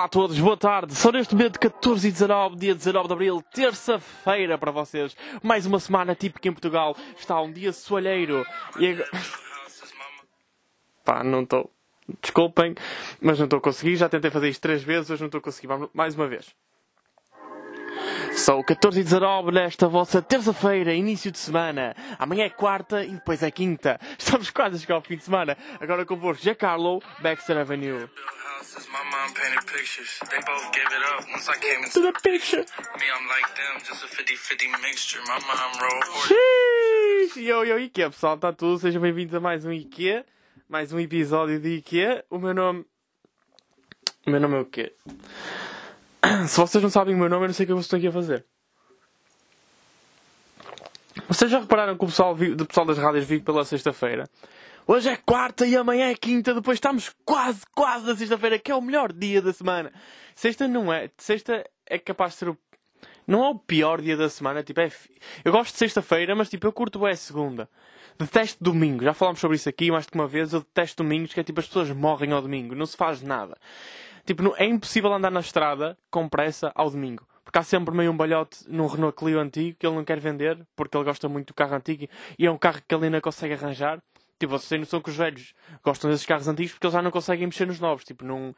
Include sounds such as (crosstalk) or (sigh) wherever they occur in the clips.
Olá a todos, boa tarde. São neste momento 14 e 19, dia 19 de Abril, terça-feira para vocês. Mais uma semana típica em Portugal. Está um dia soalheiro. E agora... Pá, não estou. Desculpem, mas não estou a conseguir. Já tentei fazer isto três vezes, hoje não estou a conseguir. Vamos mais uma vez. São 14 e 19 nesta vossa terça-feira, início de semana. Amanhã é quarta e depois é quinta. Estamos quase a chegar ao fim de semana. Agora convosco, Giancarlo, Baxter Avenue. houses. My mom painted pictures. They both gave it up once I came To into the picture. me. I'm like them, just a 50 50 mixture. My mom rolled! Yo, yo, IKEA, pessoal, está tudo? Sejam bem-vindos a mais um IKEA, mais um episódio de IKEA. O meu nome. O meu nome é o quê? (clears throat) Se vocês não sabem o meu nome, eu não sei o que eu estou aqui a fazer. Vocês já repararam que o pessoal, o pessoal das rádios vive pela sexta-feira? Hoje é quarta e amanhã é quinta, depois estamos quase, quase na sexta-feira, que é o melhor dia da semana. Sexta não é. Sexta é capaz de ser o não é o pior dia da semana, tipo, é... Eu gosto de sexta-feira, mas tipo, eu curto é segunda. Detesto domingo, já falámos sobre isso aqui mais de uma vez, eu detesto domingos, que é tipo, as pessoas morrem ao domingo, não se faz nada. Tipo, é impossível andar na estrada com pressa ao domingo. Porque há sempre meio um balhote num Renault Clio antigo que ele não quer vender, porque ele gosta muito do carro antigo e é um carro que ele ainda consegue arranjar. Tipo, vocês têm noção que os velhos gostam desses carros antigos porque eles já não conseguem mexer nos novos. Tipo, não...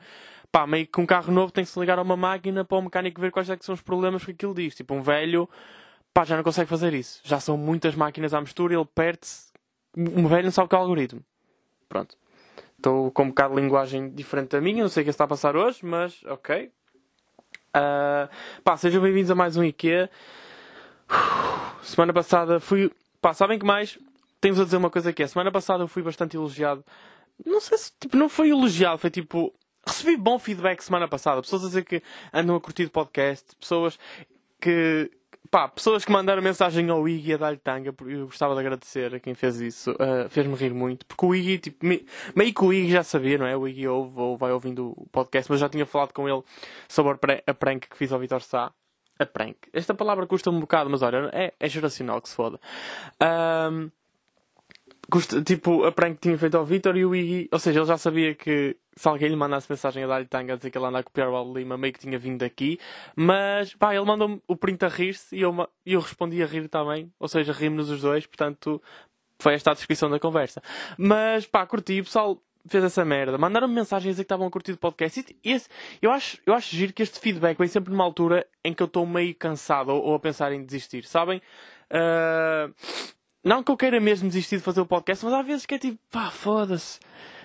Pá, meio que um carro novo tem que se ligar a uma máquina para o mecânico ver quais é que são os problemas que aquilo diz. Tipo, um velho, pá, já não consegue fazer isso. Já são muitas máquinas à mistura, ele perde-se. Um velho não sabe que é o algoritmo. Pronto. Estou com um bocado de linguagem diferente da minha, não sei o que está a passar hoje, mas ok. Ah, pá, sejam bem-vindos a mais um. Uf, Semana passada fui. Pá, sabem que mais? Tenho-vos a dizer uma coisa que é. Semana passada eu fui bastante elogiado. Não sei se. Tipo, não foi elogiado, foi tipo. Recebi bom feedback semana passada. Pessoas a dizer que andam a curtir podcast. Pessoas que. Pá, pessoas que mandaram mensagem ao Iggy a dar-lhe tanga. Eu gostava de agradecer a quem fez isso. Ah, Fez-me rir muito. Porque o Iggy, tipo, me- meio que o Iggy já sabia, não é? O Iggy ouve ou vai ouvindo o podcast, mas já tinha falado com ele sobre a prank que fiz ao Vitor Sá. A prank. Esta palavra custa um bocado, mas olha, é, é geracional que se foda. Ahm, custa, tipo, a prank que tinha feito ao Vitor e o Iggy, ou seja, ele já sabia que se alguém lhe mandasse mensagem a dar-lhe tanga a dizer que ele anda a copiar o Paulo Lima, meio que tinha vindo daqui, mas pá, ele mandou-me o print a rir-se e eu, eu respondi a rir também, ou seja, rimos-nos os dois, portanto foi esta a descrição da conversa. Mas pá, curti, o pessoal fez essa merda, mandaram-me mensagens a dizer que estavam a curtir o podcast e esse, eu, acho, eu acho giro que este feedback vem sempre numa altura em que eu estou meio cansado ou, ou a pensar em desistir, sabem? Ah, não que eu queira mesmo desistir de fazer o podcast, mas há vezes que é tipo, pá, foda-se.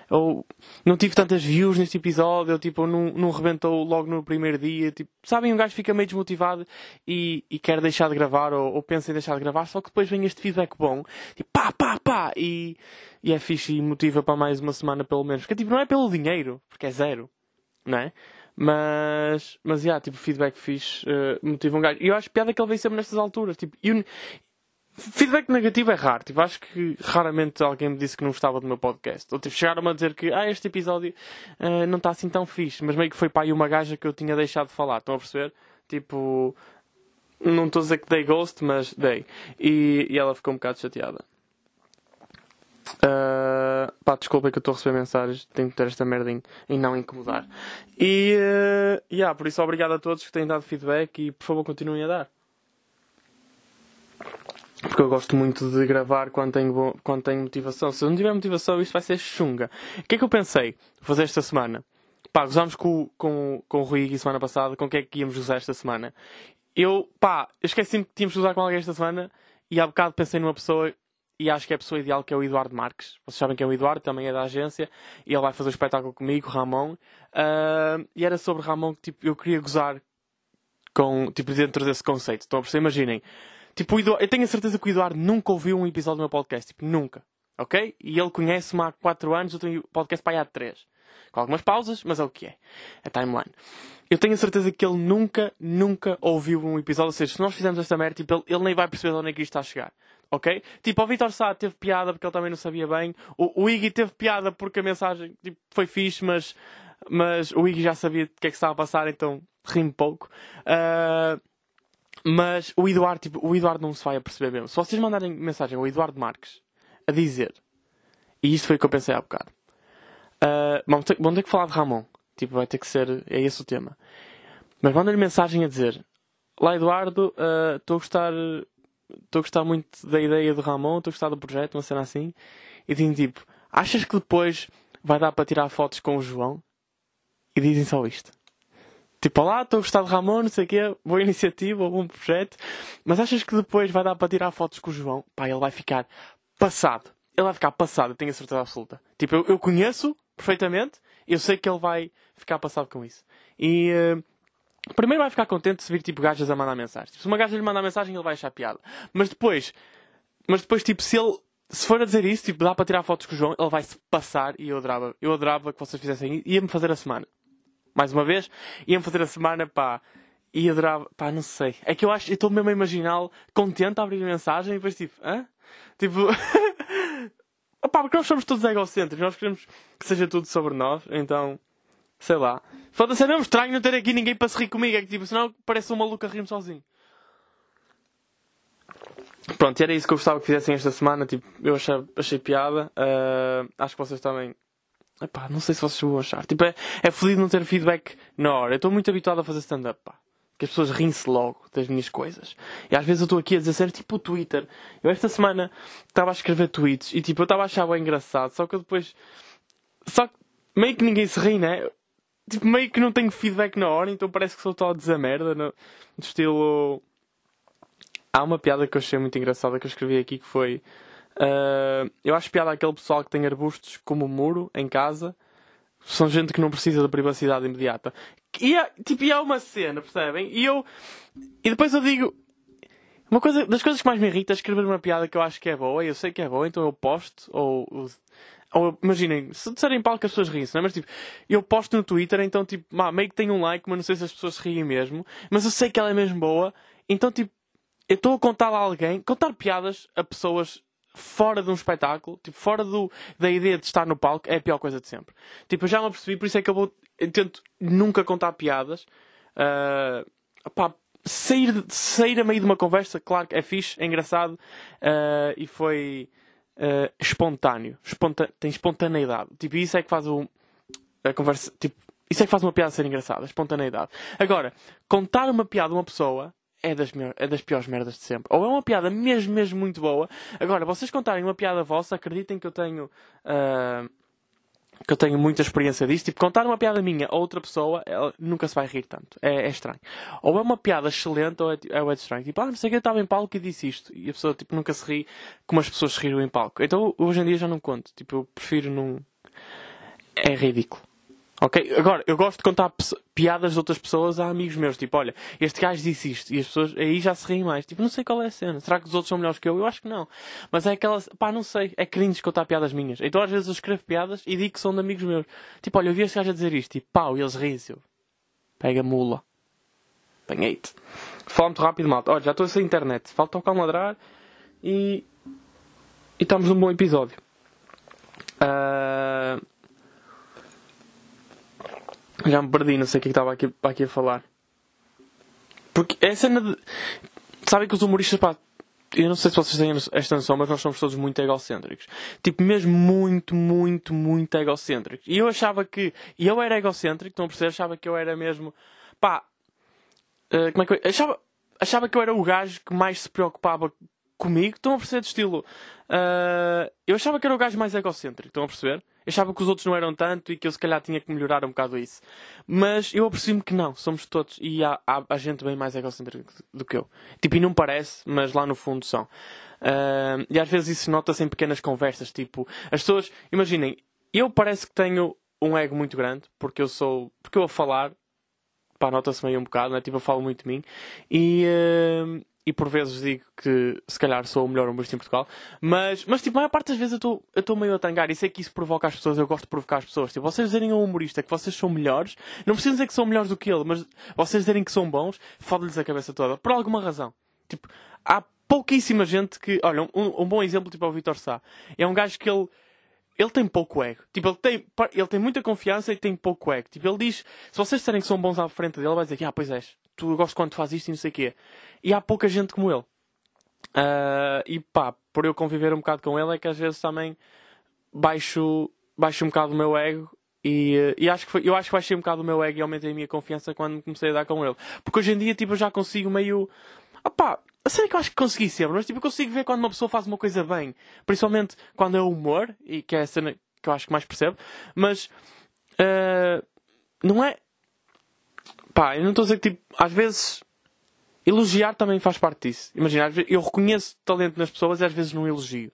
Ou não tive tantas views neste episódio, ou tipo, não, não rebentou logo no primeiro dia. Tipo, sabem, um gajo fica meio desmotivado e, e quer deixar de gravar, ou, ou pensa em deixar de gravar, só que depois vem este feedback bom, tipo, pá, pá, pá, e, e é fixe e motiva para mais uma semana pelo menos. Porque tipo, não é pelo dinheiro, porque é zero, não é? Mas, mas, yeah, tipo, feedback fixe eh, motiva um gajo. E eu acho piada que ele vem sempre nestas alturas. Tipo, e o- Feedback negativo é raro. Tipo, acho que raramente alguém me disse que não gostava do meu podcast. Ou tipo, chegaram-me a dizer que ah, este episódio eh, não está assim tão fixe. Mas meio que foi para aí uma gaja que eu tinha deixado de falar. Estão a perceber? Tipo, não estou a dizer que dei ghost, mas dei. E, e ela ficou um bocado chateada. Ah, pá, desculpa que eu estou a receber mensagens. Tenho que ter esta merda em, em não incomodar. E, eh, yeah, por isso, obrigado a todos que têm dado feedback e por favor continuem a dar. Porque eu gosto muito de gravar quando tenho, quando tenho motivação. Se eu não tiver motivação, isto vai ser chunga. O que é que eu pensei fazer esta semana? Pá, gozámos com, com, com o Rui Gui semana passada. Com o que é que íamos gozar esta semana? Eu, pá, esqueci-me que tínhamos de gozar com alguém esta semana. E há bocado pensei numa pessoa e acho que é a pessoa ideal que é o Eduardo Marques. Vocês sabem que é o Eduardo, também é da agência. E ele vai fazer o espetáculo comigo, Ramon. Ah, e era sobre Ramon que tipo, eu queria gozar com, tipo, dentro desse conceito. A perceber? Imaginem. Tipo, eu tenho a certeza que o Eduardo nunca ouviu um episódio do meu podcast. Tipo, nunca. Ok? E ele conhece-me há 4 anos, eu tenho podcast para aí há 3. Com algumas pausas, mas é o que é. É timeline. Eu tenho a certeza que ele nunca, nunca ouviu um episódio. Ou seja, se nós fizermos esta merda, tipo, ele, ele nem vai perceber de onde é que isto está a chegar. Ok? Tipo, o Vitor Sá teve piada porque ele também não sabia bem. O, o Iggy teve piada porque a mensagem tipo, foi fixe, mas, mas o Iggy já sabia o que é que estava a passar, então rime pouco. Ah, mas o Eduardo, tipo, o Eduardo não se vai a perceber mesmo. Se vocês mandarem mensagem ao Eduardo Marques a dizer, e isto foi o que eu pensei há bocado, ah, vamos, ter, vamos ter que falar de Ramon. Tipo, vai ter que ser. É esse o tema. Mas manda-lhe mensagem a dizer: Lá, Eduardo, ah, estou a gostar. Estou a gostar muito da ideia do Ramon, estou a gostar do projeto, uma cena assim. E digo tipo: Achas que depois vai dar para tirar fotos com o João? E dizem só isto. Tipo, olá, estou a gostar de Ramon, não sei o quê, boa iniciativa, bom projeto. Mas achas que depois vai dar para tirar fotos com o João? Pá, ele vai ficar passado. Ele vai ficar passado, eu tenho a certeza absoluta. Tipo, eu, eu conheço perfeitamente, eu sei que ele vai ficar passado com isso. E eh, primeiro vai ficar contente se vir tipo gajas a mandar mensagem. Tipo, se uma gaja lhe mandar mensagem, ele vai achar piada. Mas depois, mas depois, tipo, se ele se for a dizer isso, tipo, dá para tirar fotos com o João, ele vai se passar e eu adorava. Eu adorava que vocês fizessem isso. Ia-me fazer a semana. Mais uma vez, ia-me fazer a semana, pá. E adorava, pá, não sei. É que eu acho, eu estou mesmo a imaginá-lo contente a abrir a mensagem e depois tipo, hã? Tipo, (laughs) opá, porque nós somos todos egocêntricos, nós queremos que seja tudo sobre nós, então, sei lá. Foda-se, é mesmo estranho não ter aqui ninguém para se rir comigo, é que tipo, senão parece um maluco a rir-me sozinho. Pronto, era isso que eu gostava que fizessem esta semana. Tipo, eu achei, achei piada. Uh, acho que vocês também. Epá, não sei se vocês vão achar. Tipo, é, é fodido não ter feedback na hora. Eu estou muito habituado a fazer stand-up, pá. Que as pessoas riem-se logo das minhas coisas. E às vezes eu estou aqui a dizer sério, tipo o Twitter. Eu esta semana estava a escrever tweets e tipo, eu estava a achar bem engraçado. Só que eu depois. Só que meio que ninguém se ri, né? Tipo, meio que não tenho feedback na hora, então parece que sou todo a dizer merda. No, no estilo há uma piada que eu achei muito engraçada que eu escrevi aqui que foi. Uh, eu acho piada aquele pessoal que tem arbustos como muro em casa. São gente que não precisa da privacidade imediata. E há, tipo, e há uma cena, percebem? E eu. E depois eu digo. Uma coisa, das coisas que mais me irrita é escrever uma piada que eu acho que é boa, e eu sei que é boa, então eu posto, ou. Ou imaginem, se disserem palco as pessoas riem-se, não é? Mas tipo, eu posto no Twitter, então tipo, meio que tenho um like, mas não sei se as pessoas riem mesmo, mas eu sei que ela é mesmo boa, então tipo, eu estou a contar a alguém, contar piadas a pessoas fora de um espetáculo, tipo, fora do, da ideia de estar no palco, é a pior coisa de sempre. Tipo, eu já me apercebi, por isso é que eu vou. Eu tento nunca contar piadas. Uh, sair, sair a meio de uma conversa, claro que é fixe, é engraçado uh, e foi uh, espontâneo. Tem espontaneidade. Tipo, isso é que faz o, a conversa. Tipo, isso é que faz uma piada ser engraçada, espontaneidade. Agora, contar uma piada a uma pessoa é das, é das piores merdas de sempre. Ou é uma piada mesmo, mesmo muito boa. Agora, vocês contarem uma piada vossa, acreditem que eu tenho. Uh, que eu tenho muita experiência disso. Tipo, contar uma piada minha a outra pessoa, ela nunca se vai rir tanto. É, é estranho. Ou é uma piada excelente ou é, é, é estranho. Tipo, ah, não sei que eu estava em palco e disse isto. E a pessoa, tipo, nunca se ri como as pessoas se riram em palco. Então, hoje em dia já não conto. Tipo, eu prefiro não. É ridículo. Ok? Agora, eu gosto de contar piadas de outras pessoas a amigos meus. Tipo, olha, este gajo disse isto. E as pessoas aí já se riem mais. Tipo, não sei qual é a cena. Será que os outros são melhores que eu? Eu acho que não. Mas é aquela. Pá, não sei. É cringe contar piadas minhas. Então às vezes eu escrevo piadas e digo que são de amigos meus. Tipo, olha, eu vi este gajo a dizer isto. Tipo, pau, e eles riem-se. Pega mula. Apanhei-te. Fala muito rápido, malta. Olha, já estou sem internet. Falta o cão ladrar e. E estamos num bom episódio. Uh... Já me perdi, não sei o que é estava aqui, aqui a falar. Porque é cena de. Sabem que os humoristas, pá, eu não sei se vocês têm esta noção, mas nós somos todos muito egocêntricos. Tipo, mesmo muito, muito, muito egocêntricos. E eu achava que. E eu era egocêntrico, estão a perceber? Achava que eu era mesmo. Pá. Uh, como é que eu. Achava, achava que eu era o gajo que mais se preocupava comigo. Estão a perceber de estilo. Uh, eu achava que era o gajo mais egocêntrico, estão a perceber? Achava que os outros não eram tanto e que eu se calhar tinha que melhorar um bocado isso. Mas eu apercebi-me que não, somos todos. E há, há, há, gente bem mais egocêntrica do que eu. Tipo, e não parece, mas lá no fundo são. Uh, e às vezes isso nota-se em pequenas conversas. Tipo, as pessoas, imaginem, eu parece que tenho um ego muito grande, porque eu sou. Porque eu a falar, pá, nota-se meio um bocado, né? Tipo, eu falo muito de mim. E, e por vezes digo que se calhar sou o melhor humorista em Portugal, mas, mas tipo, a maior parte das vezes eu estou meio a tangar e sei que isso provoca as pessoas, eu gosto de provocar as pessoas. Tipo, vocês dizerem a um humorista que vocês são melhores, não precisam dizer que são melhores do que ele, mas vocês dizerem que são bons, fode-lhes a cabeça toda, por alguma razão. Tipo, há pouquíssima gente que. Olha, um, um bom exemplo tipo é o Vitor Sá. É um gajo que ele ele tem pouco ego. Tipo, ele tem, ele tem muita confiança e tem pouco ego. Tipo, ele diz, se vocês disserem que são bons à frente dele, ele vai dizer que, ah, pois és, tu gosto quando faz isto e não sei o quê. E há pouca gente como ele. Uh, e pá, por eu conviver um bocado com ele, é que às vezes também baixo, baixo um bocado o meu ego E, e acho que foi, eu acho que baixei um bocado o meu ego e aumentei a minha confiança quando comecei a dar com ele. Porque hoje em dia, tipo, eu já consigo meio. Opá, a sério que eu acho que consegui sempre, mas tipo, eu consigo ver quando uma pessoa faz uma coisa bem. Principalmente quando é humor, e que é a cena que eu acho que mais percebo. Mas. eh, não é. Pá, eu não estou a dizer que, tipo, às vezes. Elogiar também faz parte disso. Imagina, vezes, eu reconheço talento nas pessoas e às vezes não elogio.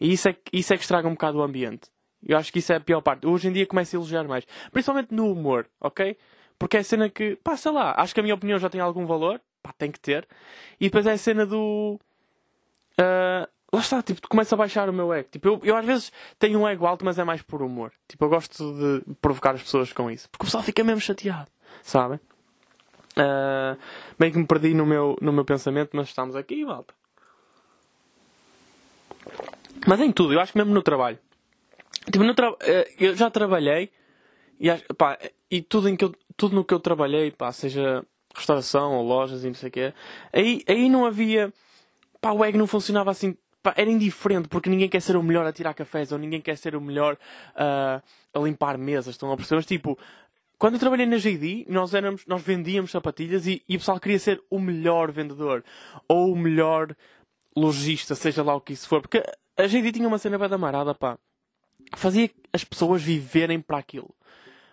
E isso é, que- isso é que estraga um bocado o ambiente. Eu acho que isso é a pior parte. Hoje em dia começo a elogiar mais. Principalmente no humor, ok? Porque é a cena que, pá, sei lá, acho que a minha opinião já tem algum valor. Pá, tem que ter. E depois é a cena do. ah, lá está, tipo, começa a baixar o meu ego. Tipo, eu, eu às vezes tenho um ego alto, mas é mais por humor. Tipo, eu gosto de provocar as pessoas com isso. Porque o pessoal fica mesmo chateado, sabem? Ah, bem que me perdi no meu, no meu pensamento, mas estamos aqui, malta. Mas em tudo, eu acho que mesmo no trabalho. Tipo, no tra... eh, eu já trabalhei e, pá, e tudo, em que eu, tudo no que eu trabalhei, pá, seja restauração ou lojas e não sei o quê, aí, aí não havia. Pá, o ego não funcionava assim. Pá, era indiferente porque ninguém quer ser o melhor a tirar cafés ou ninguém quer ser o melhor ah, a limpar mesas. Estão a perceber? Mas tipo, quando eu trabalhei na JD, nós, éramos, nós vendíamos sapatilhas e, e o pessoal queria ser o melhor vendedor ou o melhor lojista, seja lá o que isso for. Porque a JD tinha uma cena bem da marada, pá. Fazia as pessoas viverem para aquilo.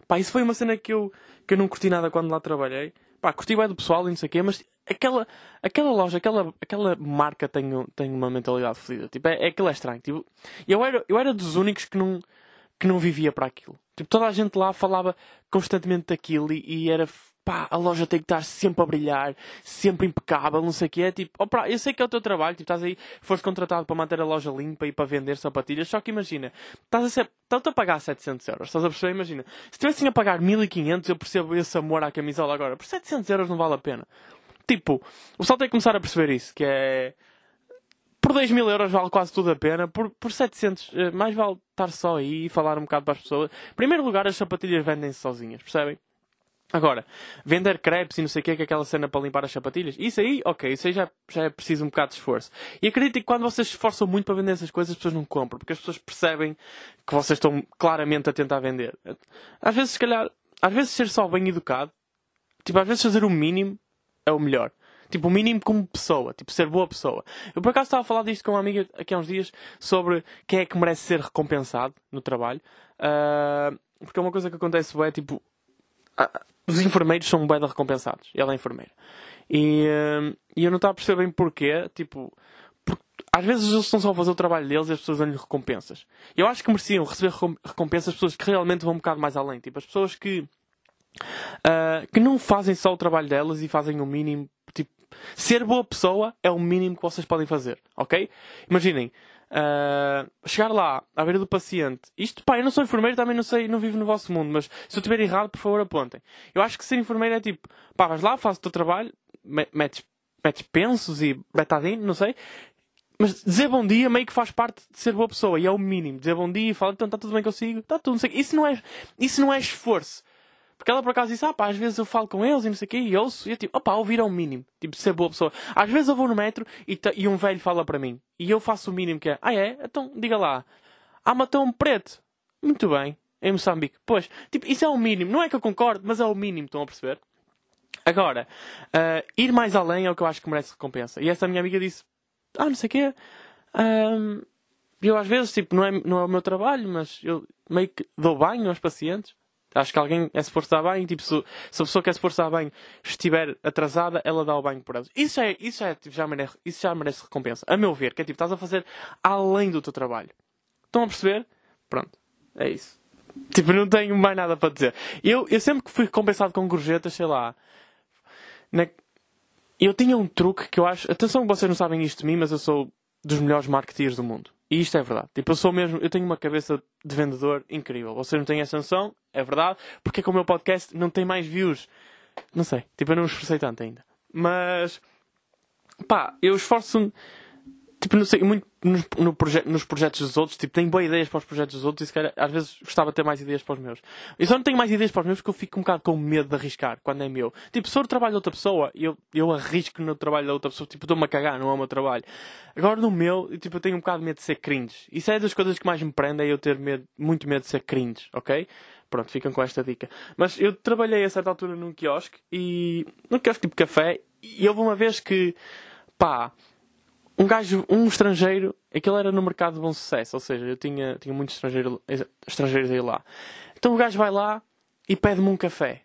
Pá, isso foi uma cena que eu, que eu não curti nada quando lá trabalhei. Pá, curti bem do pessoal e não sei o quê, mas aquela, aquela loja, aquela, aquela marca tem, tem uma mentalidade fodida. Tipo, é, é aquilo é estranho. Tipo, eu era, eu era dos únicos que não, que não vivia para aquilo. Tipo, toda a gente lá falava constantemente daquilo e, e era, pá, a loja tem que estar sempre a brilhar, sempre impecável, não sei o que é. Tipo, pá, eu sei que é o teu trabalho, tipo, estás aí, foste contratado para manter a loja limpa e para vender sapatilhas, só que imagina, estás a ser, estás a pagar 700 euros, estás a perceber? Imagina, se estivessem a pagar 1500, eu percebo esse amor à camisola agora, por 700 euros não vale a pena. Tipo, o pessoal tem que começar a perceber isso, que é, por 2 mil euros vale quase tudo a pena. Por, por 700, eh, mais vale estar só aí e falar um bocado para as pessoas. Em primeiro lugar, as sapatilhas vendem-se sozinhas, percebem? Agora, vender crepes e não sei o que, que é aquela cena para limpar as sapatilhas, isso aí, ok, isso aí já, já é preciso um bocado de esforço. E acredito que quando vocês se esforçam muito para vender essas coisas, as pessoas não compram, porque as pessoas percebem que vocês estão claramente a tentar vender. Às vezes, se calhar, às vezes ser só bem educado, tipo, às vezes fazer o mínimo é o melhor. Tipo, o mínimo como pessoa. Tipo, ser boa pessoa. Eu por acaso estava a falar disto com uma amiga aqui há uns dias sobre quem é que merece ser recompensado no trabalho. Ah, porque é uma coisa que acontece bem, tipo, ah, os enfermeiros são bem recompensados. Ela é enfermeira. E, ah, e eu não estava a perceber bem porquê. Tipo, às vezes eles estão só a fazer o trabalho deles e as pessoas dão-lhe recompensas. Eu acho que mereciam receber recom- recompensas as pessoas que realmente vão um bocado mais além. Tipo, as pessoas que Uh, que não fazem só o trabalho delas e fazem o mínimo. Ser boa pessoa é o mínimo que vocês podem fazer, ok? Imaginem, uh, chegar lá à beira do paciente. Isto, pá, eu não sou enfermeiro, também não sei, não vivo no vosso mundo, mas se eu estiver errado, por favor, apontem. Eu acho que ser enfermeiro é tipo, pá, vais lá, fazes o teu trabalho, me- metes, metes pensos e betadine, não sei. Mas dizer bom dia meio que faz parte de ser boa pessoa e é o mínimo. Dizer bom dia e falar, então está tudo bem consigo, está tudo, não sei. Isso não é, isso não é esforço. Porque ela por acaso disse, ah pá, às vezes eu falo com eles e não sei o quê, e ouço, e eu tipo, opá, ouvir é o mínimo. Tipo, ser boa pessoa. Às vezes eu vou no metro e, e um velho fala para mim, e eu faço o mínimo que é, ah é? Então, diga lá, ah, matou um preto. Muito bem, em Moçambique. Pois, tipo, isso é o mínimo. Não é que eu concordo, mas é o mínimo, estão a perceber? Agora, ah, ir mais além é o que eu acho que merece recompensa. E essa minha amiga disse, ah, não sei o quê, ahm, eu às vezes, tipo, não é, não é o meu trabalho, mas eu meio que dou banho aos pacientes. Acho que alguém é suposto dar banho, tipo, se, se a pessoa que é suposto dar banho estiver atrasada, ela dá o banho por elas. Isso é, isso é, tipo, já merece, isso já merece recompensa. A meu ver, que é tipo, estás a fazer além do teu trabalho. Estão a perceber? Pronto. É isso. Tipo, não tenho mais nada para dizer. Eu, eu sempre que fui recompensado com gorjetas, sei lá, na- eu tinha um truque que eu acho. Atenção que vocês não sabem isto de mim, mas eu sou dos melhores marketeers do mundo. E isto é verdade. Tipo, eu sou mesmo. Eu tenho uma cabeça de vendedor incrível. Vocês não têm essa noção, é verdade. Porque é que o meu podcast não tem mais views. Não sei. Tipo, eu não me esforcei tanto ainda. Mas. Pá, eu esforço-me. Tipo, não sei, muito nos, no proje- nos projetos dos outros. Tipo, tenho boas ideias para os projetos dos outros e se calhar, às vezes gostava de ter mais ideias para os meus. Eu só não tenho mais ideias para os meus porque eu fico um bocado com medo de arriscar quando é meu. Tipo, se for o trabalho de outra pessoa, eu, eu arrisco no trabalho da outra pessoa. Tipo, estou-me a cagar, não é o meu trabalho. Agora no meu, eu, tipo, eu tenho um bocado de medo de ser cringe. Isso é das coisas que mais me prende, é eu ter medo, muito medo de ser cringe, ok? pronto, ficam com esta dica. Mas eu trabalhei a certa altura num quiosque e. num quiosque tipo café e houve uma vez que. pá. Um gajo, um estrangeiro, aquele era no mercado de bom sucesso, ou seja, eu tinha, tinha muitos estrangeiro, estrangeiros aí lá. Então o gajo vai lá e pede-me um café.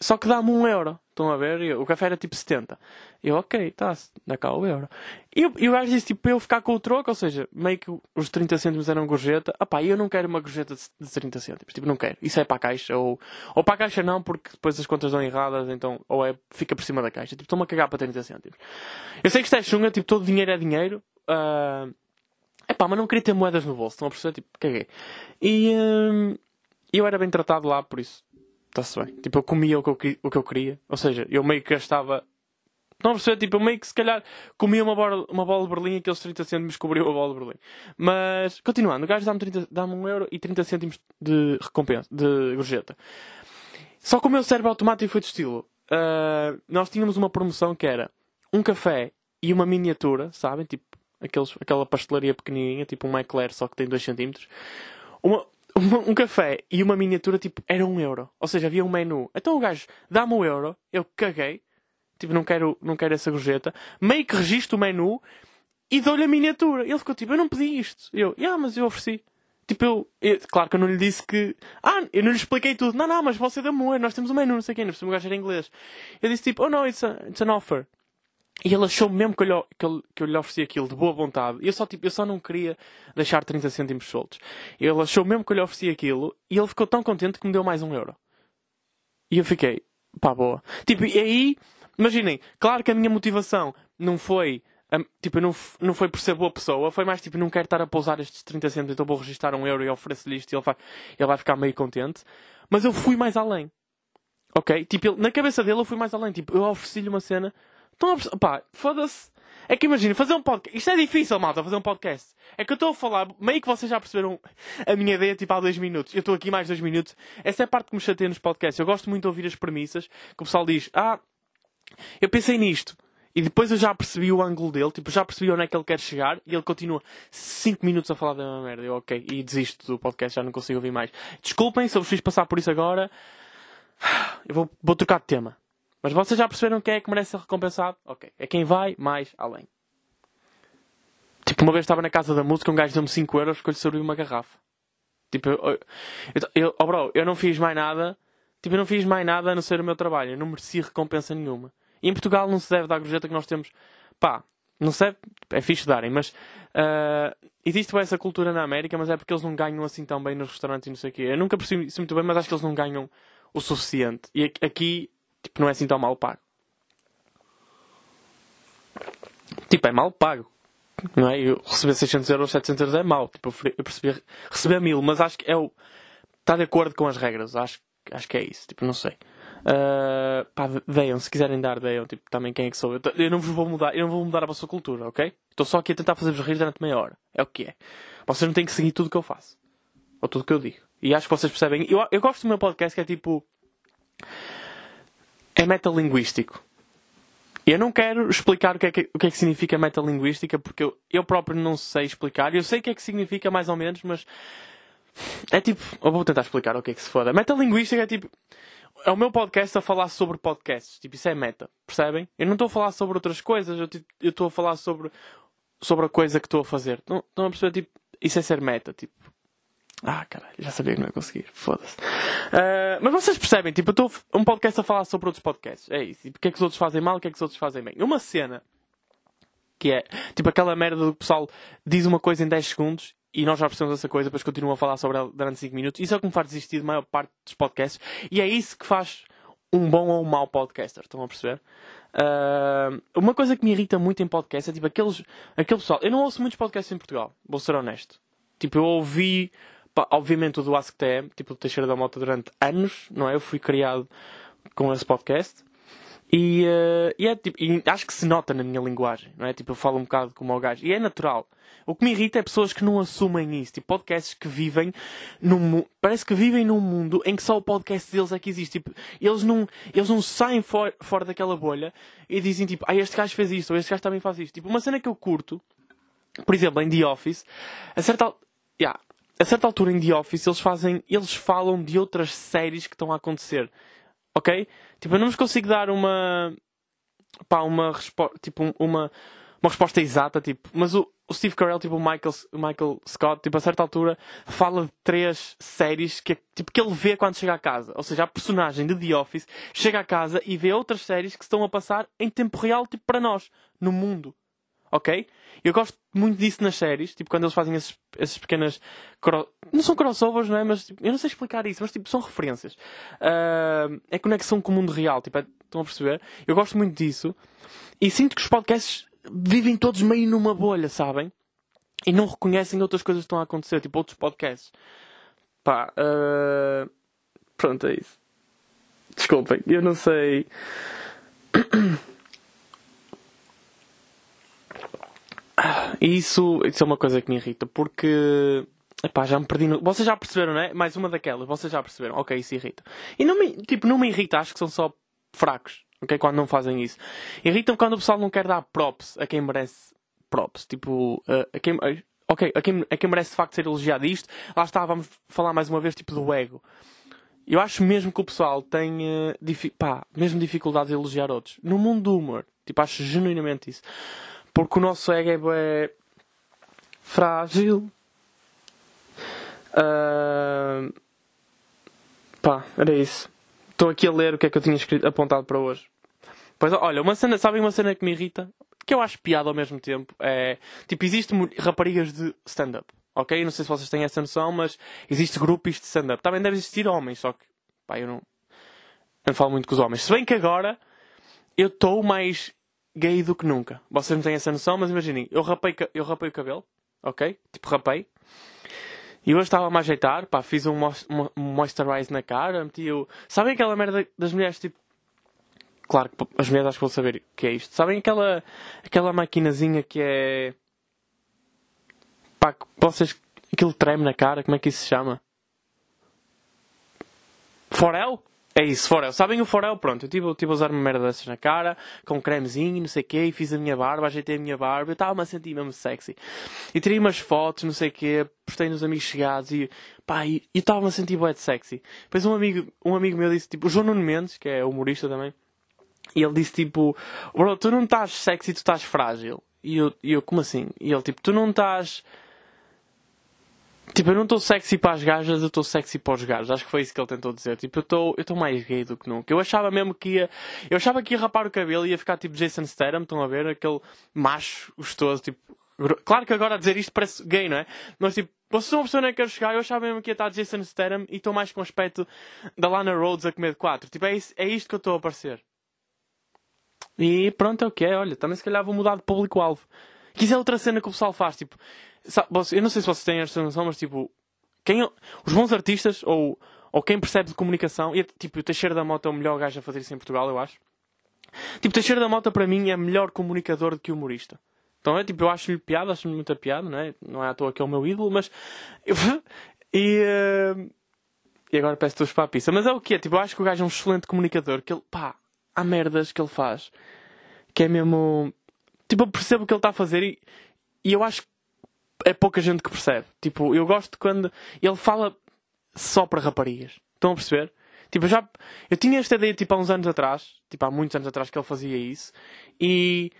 Só que dá-me um euro. Estão a ver? Eu, o café era tipo 70. Eu, ok, tá, dá cá o euro. E, e o gajo disse tipo para eu ficar com o troco, ou seja, meio que os 30 cêntimos eram gorjeta. Ah pá, eu não quero uma gorjeta de, de 30 cêntimos. Tipo, não quero. Isso é para a caixa. Ou, ou para a caixa não, porque depois as contas dão erradas, então, ou é, fica por cima da caixa. Tipo, estou-me a cagar para 30 cêntimos. Eu sei que isto é chunga, tipo, todo dinheiro é dinheiro. Uh, pá, mas não queria ter moedas no bolso. Estão a perceber? Tipo, caguei. E uh, eu era bem tratado lá, por isso está-se bem. Tipo, eu comia o que eu, o que eu queria. Ou seja, eu meio que gastava. Não perceber, tipo, eu meio que se calhar comia uma bola, uma bola de Berlim e aqueles 30 cêntimos cobriu a bola de Berlim. Mas, continuando, o gajo dá-me, 30, dá-me 1 euro e 30 cêntimos de recompensa, de gorjeta. Só que o meu cérebro automático foi de estilo. Uh, nós tínhamos uma promoção que era um café e uma miniatura, sabem? Tipo, aqueles, aquela pastelaria pequenininha, tipo um Eclair, só que tem 2 centímetros. Uma, um, café e uma miniatura, tipo, era um euro. Ou seja, havia um menu. Então o gajo dá-me um euro, eu caguei, tipo, não quero, não quero essa gorjeta, meio que registro o menu e dou-lhe a miniatura. Ele ficou tipo, eu não pedi isto. Eu, ah, mas eu ofereci. Tipo, eu, eu, claro que eu não lhe disse que. Ah, eu não lhe expliquei tudo. Não, não, mas você deu-me um euro, nós temos um menu, não sei quem, não o gajo era inglês. Eu disse tipo, oh no, it's, a, it's an offer. E ele achou mesmo que eu, lhe, que, eu, que eu lhe ofereci aquilo de boa vontade. Eu só, tipo, eu só não queria deixar 30 cêntimos soltos. Ele achou mesmo que eu lhe ofereci aquilo e ele ficou tão contente que me deu mais um euro. E eu fiquei, pá, boa. Tipo, e aí, imaginem, claro que a minha motivação não foi, tipo, não, não foi por ser boa pessoa, foi mais tipo, não quero estar a pousar estes 30 cêntimos, então vou registrar um euro e ofereço-lhe isto e ele vai, ele vai ficar meio contente. Mas eu fui mais além. Ok? Tipo, ele, na cabeça dele eu fui mais além. Tipo, eu ofereci-lhe uma cena Estão a Pá, foda-se. É que imagina, fazer um podcast. Isto é difícil, malta, fazer um podcast. É que eu estou a falar, meio que vocês já perceberam a minha ideia, tipo, há dois minutos. Eu estou aqui mais dois minutos. Essa é a parte que me chateia nos podcasts. Eu gosto muito de ouvir as premissas, que o pessoal diz, ah, eu pensei nisto. E depois eu já percebi o ângulo dele, tipo, já percebi onde é que ele quer chegar e ele continua 5 minutos a falar da mesma merda. Eu, ok, e desisto do podcast, já não consigo ouvir mais. Desculpem se eu vos fiz passar por isso agora. Eu vou, vou trocar de tema. Mas vocês já perceberam quem é que merece ser recompensado? Ok. É quem vai mais além. Tipo, uma vez estava na casa da música, um gajo deu-me 5 euros porque eu lhe servi uma garrafa. Tipo, eu, eu, eu, oh bro, eu não fiz mais nada. Tipo, eu não fiz mais nada a não ser o meu trabalho. Eu não mereci recompensa nenhuma. E em Portugal não se deve dar gorjeta que nós temos. Pá, não se deve. É fixe darem, mas. Uh, existe essa cultura na América, mas é porque eles não ganham assim tão bem nos restaurantes e não sei o quê. Eu nunca percebi isso muito bem, mas acho que eles não ganham o suficiente. E aqui Tipo, não é assim tão mal pago. Tipo, é mal pago. Não é? Eu receber 600 euros, 700 euros é mal. Tipo, eu percebi receber 1000, mas acho que é o. Está de acordo com as regras. Acho, acho que é isso. Tipo, não sei. Uh, pá, deiam, se quiserem dar, deiam. Tipo, também quem é que sou. Eu, eu não vos vou mudar, eu não vou mudar a vossa cultura, ok? Estou só aqui a tentar fazer-vos rir durante meia hora. É o que é. Vocês não têm que seguir tudo que eu faço. Ou tudo que eu digo. E acho que vocês percebem. Eu, eu gosto do meu podcast que é tipo é metalinguístico. Eu não quero explicar o que é que, o que, é que significa metalinguística, porque eu, eu próprio não sei explicar. Eu sei o que é que significa mais ou menos, mas é tipo. Eu vou tentar explicar o que é que se foda. Metalinguística é tipo. É o meu podcast a falar sobre podcasts. Tipo, isso é meta. Percebem? Eu não estou a falar sobre outras coisas. Eu estou a falar sobre, sobre a coisa que estou a fazer. Não, estão a perceber? Tipo, isso é ser meta. Tipo, ah, caralho, já sabia que não ia conseguir. Foda-se. Uh, mas vocês percebem, tipo, eu estou um podcast a falar sobre outros podcasts. É isso. E porque é que os outros fazem mal, o que é que os outros fazem bem. Uma cena que é, tipo, aquela merda do pessoal diz uma coisa em 10 segundos e nós já percebemos essa coisa, depois continuam a falar sobre ela durante 5 minutos. Isso é o que me faz desistir de maior parte dos podcasts. E é isso que faz um bom ou um mau podcaster. Estão a perceber? Uh, uma coisa que me irrita muito em podcast é tipo aqueles, aquele pessoal. Eu não ouço muitos podcasts em Portugal, vou ser honesto. Tipo, eu ouvi obviamente o do AskTM, tipo o Teixeira da Mota, durante anos, não é? Eu fui criado com esse podcast. E, uh, e, é, tipo, e acho que se nota na minha linguagem, não é? Tipo, eu falo um bocado como o gajo. E é natural. O que me irrita é pessoas que não assumem isso. Tipo, podcasts que vivem num... Parece que vivem num mundo em que só o podcast deles é que existe. Tipo, eles não, eles não saem for, fora daquela bolha e dizem tipo, ah, este gajo fez isto, ou este gajo também faz isto. Tipo, uma cena que eu curto, por exemplo, em The Office, a certa... Yeah, a certa altura em The Office eles fazem, eles falam de outras séries que estão a acontecer. Ok? Tipo, eu não vos consigo dar uma, pá, uma resposta, tipo, um- uma, uma resposta exata, tipo, mas o, o Steve Carell, tipo, o Michael, o Michael Scott, tipo, a certa altura, fala de três séries que, tipo, que ele vê quando chega a casa. Ou seja, a personagem de The Office chega a casa e vê outras séries que estão a passar em tempo real, tipo, para nós, no mundo. Ok? Eu gosto muito disso nas séries, tipo, quando eles fazem esses, esses pequenas. cro- Não são crossovers, não é? Mas tipo, eu não sei explicar isso, mas tipo, são referências. Ah, é conexão com o mundo real, tipo, é- estão a perceber? Eu gosto muito disso e sinto que os podcasts vivem todos meio numa bolha, sabem? E não reconhecem outras coisas que estão a acontecer, tipo outros podcasts. Pá, ah, pronto, é isso. Desculpem, eu não sei. (clears throat) E isso, isso é uma coisa que me irrita, porque. Epá, já me perdi no... Vocês já perceberam, não é? Mais uma daquelas, vocês já perceberam. Ok, isso irrita. E não me, tipo, não me irrita, acho que são só fracos, ok? Quando não fazem isso. Irritam quando o pessoal não quer dar props a quem merece props. Tipo, a, quem. ok, a quem, a quem merece de facto ser elogiado isto. Lá está, vamos falar mais uma vez, tipo, do ego. Eu acho mesmo que o pessoal tem, difi- pá, mesmo dificuldade de elogiar outros. No mundo do humor, tipo, acho genuinamente isso. Porque o nosso ego é frágil. Ah, pá, era isso. Estou aqui a ler o que é que eu tinha escrito, apontado para hoje. Pois olha, uma cena, sabem uma cena que me irrita? Que eu acho piada ao mesmo tempo. É tipo, existe mu- raparigas de stand-up. Ok? Não sei se vocês têm essa noção, mas existe grupos de stand-up. Também deve existir homens, só que pá, eu não, não falo muito com os homens. Se bem que agora eu estou mais gay do que nunca. Vocês não têm essa noção, mas imaginem, eu rapei, eu rapei o cabelo, ok? Tipo, rapei. E hoje estava-me a ajeitar, pá, fiz um moisturize na cara, meti o... Sabem aquela merda das mulheres, tipo... Claro que as mulheres acho que vão saber o que é isto. Sabem aquela, aquela maquinazinha que é... Pá, que vocês... Aquilo treme na cara, como é que isso se chama? Forel? É isso, Forel. Sabem o Forel? Pronto, eu tive, tive a usar uma merda dessas na cara, com cremezinho, não sei o quê, e fiz a minha barba, ajeitei a minha barba, eu estava-me a sentir mesmo sexy. E tirei umas fotos, não sei o quê, postei nos amigos chegados e, pá, e estava-me a sentir bué de sexy. Depois um amigo, um amigo meu disse, tipo, o João Nuno Mendes, que é humorista também, e ele disse, tipo, bro, tu não estás sexy, tu estás frágil. E eu, e eu, como assim? E ele, tipo, tu não estás... Tipo, eu não estou sexy para as gajas, eu estou sexy para os gajos. Acho que foi isso que ele tentou dizer. Tipo, eu estou eu mais gay do que nunca. Eu achava mesmo que ia. Eu achava que ia rapar o cabelo e ia ficar tipo Jason Statham, estão a ver? Aquele macho gostoso, tipo. Claro que agora a dizer isto parece gay, não é? Mas tipo, são uma pessoa que eu quero chegar, eu achava mesmo que ia estar Jason Statham e estou mais com o aspecto da Lana Rhodes a comer de quatro. Tipo, é, isso, é isto que eu estou a parecer. E pronto, é o que é. Olha, também se calhar vou mudar de público-alvo. Que isso é outra cena que o pessoal faz. Tipo, sa- você- eu não sei se vocês têm esta noção, mas tipo, quem, os bons artistas ou, ou quem percebe de comunicação, e, tipo, o Teixeira da Mota é o melhor gajo a fazer isso em Portugal, eu acho. Tipo, Teixeira da Mota para mim é melhor comunicador do que humorista. Então é tipo, eu acho-lhe piada, acho-lhe muita piada, não é? Não é à toa que é o meu ídolo, mas. (laughs) e. eh, E agora peço teus para a pista. Mas é o que é? Tipo, eu acho que o gajo é um excelente comunicador. Que ele, pá, há merdas que ele faz. Que é mesmo. Tipo, eu percebo o que ele está a fazer e, e eu acho que é pouca gente que percebe. Tipo, eu gosto quando ele fala só para raparigas. Estão a perceber? Tipo, eu já. Eu tinha esta ideia, tipo, há uns anos atrás. Tipo, há muitos anos atrás que ele fazia isso. E.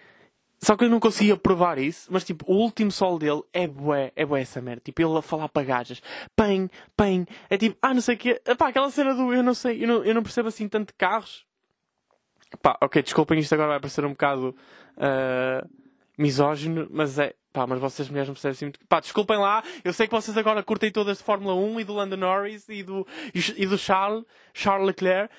Só que eu não conseguia provar isso, mas tipo, o último solo dele é bué, é bué essa merda. Tipo, ele a falar para gajas, pen, pen, é tipo, ah, não sei o quê. Pá, aquela cena do, eu não sei, eu não, eu não percebo assim tanto de carros. Pá, ok, desculpem, isto agora vai parecer um bocado ah, misógino, mas é, pá, mas vocês mulheres não percebem assim muito. Pá, desculpem lá, eu sei que vocês agora curtem todas de Fórmula 1 e do Lando Norris e do, e, do Charles, Charles Leclerc.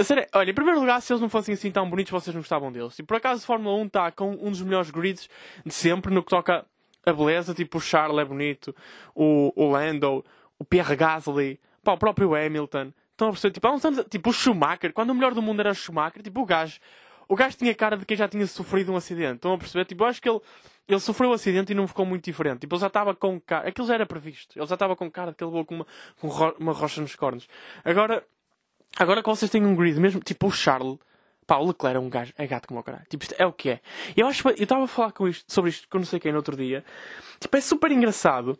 Sério, olha, em primeiro lugar, se eles não fossem assim tão bonitos, vocês não gostavam deles. E por acaso, Fórmula 1 está com um dos melhores grids de sempre no que toca a beleza. Tipo, o Charles é bonito, o, o Lando, o Pierre Gasly, pá, o próprio Hamilton. Estão a perceber? Tipo, há uns anos, tipo, o Schumacher, quando o melhor do mundo era o Schumacher, tipo, o gajo, o gajo tinha cara de quem já tinha sofrido um acidente. Estão a perceber? Tipo, eu acho que ele, ele sofreu um acidente e não ficou muito diferente. Tipo, ele já estava com cara, aquilo já era previsto. Ele já estava com cara de que ele com uma, com ro- uma rocha nos cornos. Agora, Agora que vocês têm um grid, mesmo tipo o Charles, Pá, o Leclerc é um gajo, é gato como o caralho. Tipo, isto é o que é. Eu acho, eu estava a falar com isto, sobre isto com não sei quem no outro dia. Tipo, é super engraçado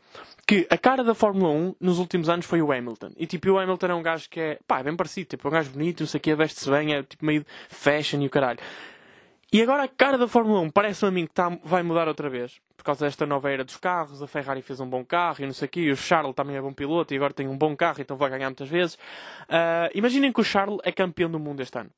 que a cara da Fórmula 1 nos últimos anos foi o Hamilton. E tipo, o Hamilton é um gajo que é, pá, é bem parecido. Tipo, é um gajo bonito, não sei o que, veste-se bem, é tipo meio fashion e o caralho. E agora a cara da Fórmula 1 parece-me a mim que tá, vai mudar outra vez. Por causa desta nova era dos carros, a Ferrari fez um bom carro e não sei o quê, o Charles também é bom piloto e agora tem um bom carro, então vai ganhar muitas vezes. Uh, imaginem que o Charles é campeão do mundo este ano.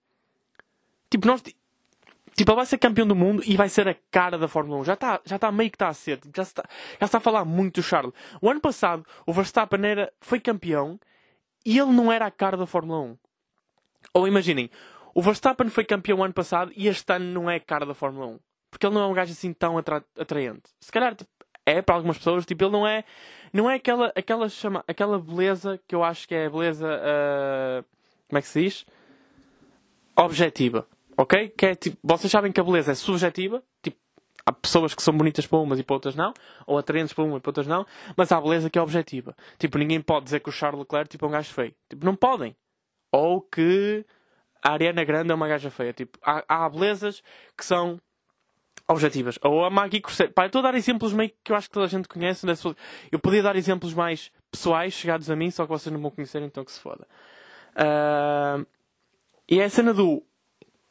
Tipo, nós. Tipo, ele vai ser campeão do mundo e vai ser a cara da Fórmula 1. Já está já tá meio que está a ser. Tipo, já, está, já está a falar muito do Charles. O ano passado, o Verstappen era, foi campeão e ele não era a cara da Fórmula 1. Ou imaginem, o Verstappen foi campeão ano passado e este ano não é cara da Fórmula 1. Porque ele não é um gajo assim tão atra atraente. Se calhar tipo, é para algumas pessoas, tipo, ele não é, não é aquela, aquela, chama, aquela beleza que eu acho que é a beleza. Uh, como é que se diz? Objetiva. Ok? Que é tipo, vocês sabem que a beleza é subjetiva. Tipo, há pessoas que são bonitas para umas e para outras não, ou atraentes para umas e para outras não, mas há beleza que é objetiva. Tipo, ninguém pode dizer que o Charles Leclerc tipo, é um gajo feio. Tipo, não podem. Ou que a Ariana Grande é uma gaja feia. Tipo, há, há belezas que são objetivas. Ou a Maggie Cruzeiro. Pá, estou a dar exemplos meio que eu acho que toda a gente conhece. Eu podia dar exemplos mais pessoais, chegados a mim, só que vocês não vão conhecer, então que se foda. Uh, e é a cena do.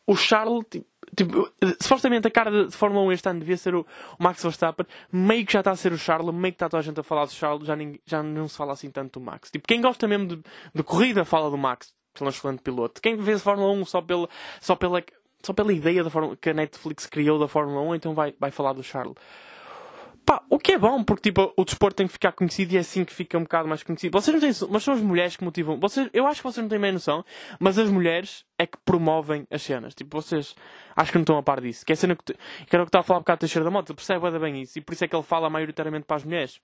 O Charles, tipo, tipo, supostamente a cara de Fórmula 1 este ano devia ser o, o, Max Verstappen, meio que já está a ser o Charles, meio que está toda a gente a falar do Charles, já, ninguém, já não se fala assim tanto do Max. Tipo, quem gosta mesmo de, de corrida fala do Max pelo excelente piloto. Quem vê a Fórmula 1 só pela, só pela, só pela ideia da Fórmula, que a Netflix criou da Fórmula 1, então vai, vai falar do Charles. Pá, o que é bom, porque tipo, o desporto tem que ficar conhecido e é assim que fica um bocado mais conhecido. Vocês não têm, mas são as mulheres que motivam. Vocês, eu acho que vocês não têm bem noção, mas as mulheres é que promovem as cenas. Tipo, vocês acho que não estão a par disso. Que é a cena que, que era o que estava a falar um bocado Teixeira da Moto. Percebe bem isso. E por isso é que ele fala maioritariamente para as mulheres.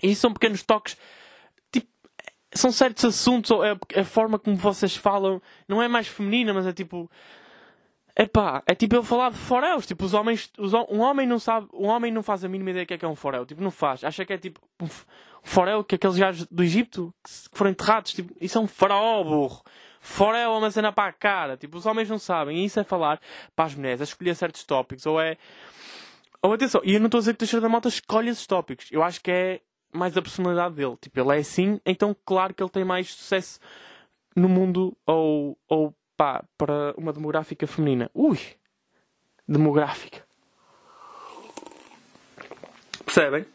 E são pequenos toques são certos assuntos, ou a, a, forma como vocês falam não é mais feminina, mas é tipo. Epá, é tipo eu falar de foréus. Tipo, os homens. Os, um homem não sabe. Um homem não faz a mínima ideia do que é, que é um foréu. Tipo, não faz. Acha que é tipo. Um foréu que aqueles gajos do Egito que foram enterrados. Tipo, isso é um faraó, burro. Foréu é uma cena para a cara. Tipo, os homens não sabem. E isso é falar para as mulheres, é escolher certos tópicos. Ou é. Ou atenção, e eu não estou a dizer que o Teixeira da Mota escolhe esses tópicos. Eu acho que é mais a personalidade dele. Tipo, ele é assim, então claro que ele tem mais sucesso no mundo ou, ou pá, para uma demográfica feminina. Ui! Demográfica. Percebem?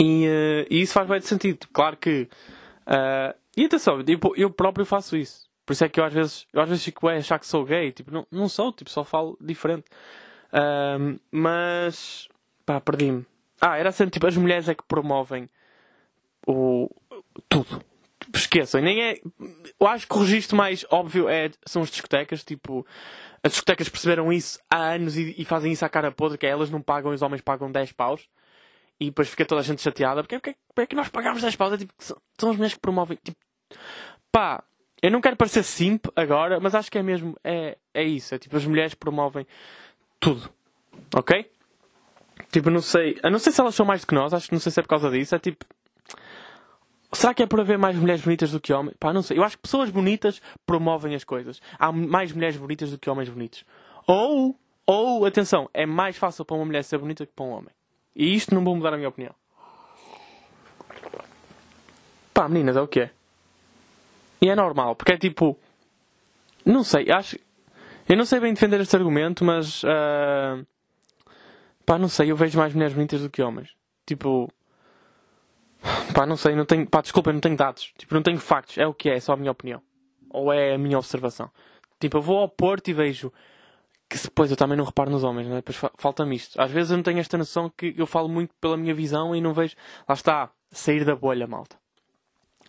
E, uh, e isso faz bem de sentido. Claro que. Uh, e atenção, eu, eu próprio faço isso. Por isso é que eu às vezes, eu às vezes fico a achar que sou gay. Tipo, não, não sou, tipo, só falo diferente. Uh, mas. pá, perdi-me. Ah, era sempre tipo, as mulheres é que promovem o tudo. Esqueçam, nem é. Eu acho que o registro mais óbvio é, são as discotecas, tipo. As discotecas perceberam isso há anos e, e fazem isso à cara podre, que é, elas não pagam e os homens pagam 10 paus. E depois fica toda a gente chateada. Porque, porque, porque é que nós pagamos 10 paus? É, tipo, são, são as mulheres que promovem. Tipo, pá, eu não quero parecer simp agora, mas acho que é mesmo. É, é isso. É tipo, as mulheres promovem tudo. Ok? Tipo, não sei. Eu não sei se elas são mais do que nós, acho que não sei se é por causa disso. É tipo. Será que é por haver mais mulheres bonitas do que homens? Pá, não sei. Eu acho que pessoas bonitas promovem as coisas. Há mais mulheres bonitas do que homens bonitos. Ou, ou, atenção, é mais fácil para uma mulher ser bonita que para um homem. E isto não vou mudar a minha opinião. Pá, meninas, é o que é. E é normal, porque é tipo. Não sei, acho. Eu não sei bem defender este argumento, mas. Uh Pá, não sei, eu vejo mais mulheres bonitas do que homens. Tipo. Pá, não sei, não tenho. Pá, desculpa, não tenho dados. Tipo, não tenho factos. É o que é, é só a minha opinião. Ou é a minha observação. Tipo, eu vou ao Porto e vejo. Que depois eu também não reparo nos homens, né? Depois falta-me isto. Às vezes eu não tenho esta noção que eu falo muito pela minha visão e não vejo. Lá está, sair da bolha, malta.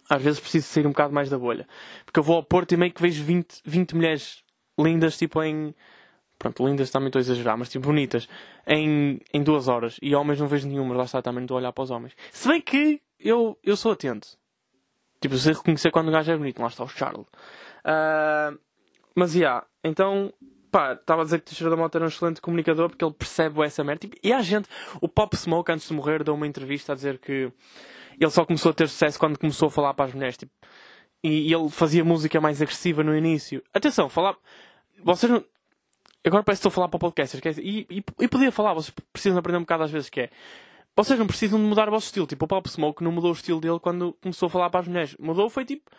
Às vezes preciso sair um bocado mais da bolha. Porque eu vou ao Porto e meio que vejo 20, 20 mulheres lindas, tipo em pronto, lindas também estou a exagerar, mas tipo bonitas, em, em duas horas. E homens não vejo nenhuma, lá está, também estou a olhar para os homens. Se bem que eu, eu sou atento. Tipo, sei reconhecer quando o gajo é bonito, lá está o Charles. Uh, mas, já, yeah, então, pá, estava a dizer que o Teixeira da Mota era um excelente comunicador porque ele percebe essa merda. Tipo, e há gente, o Pop Smoke, antes de morrer, deu uma entrevista a dizer que ele só começou a ter sucesso quando começou a falar para as mulheres. Tipo, e, e ele fazia música mais agressiva no início. Atenção, falar vocês não. Agora parece que estou a falar para o podcast. E, e, e podia falar, vocês precisam aprender um bocado às vezes que é. Vocês não precisam de mudar o vosso estilo. Tipo, o Pop Smoke não mudou o estilo dele quando começou a falar para as mulheres. Mudou foi tipo.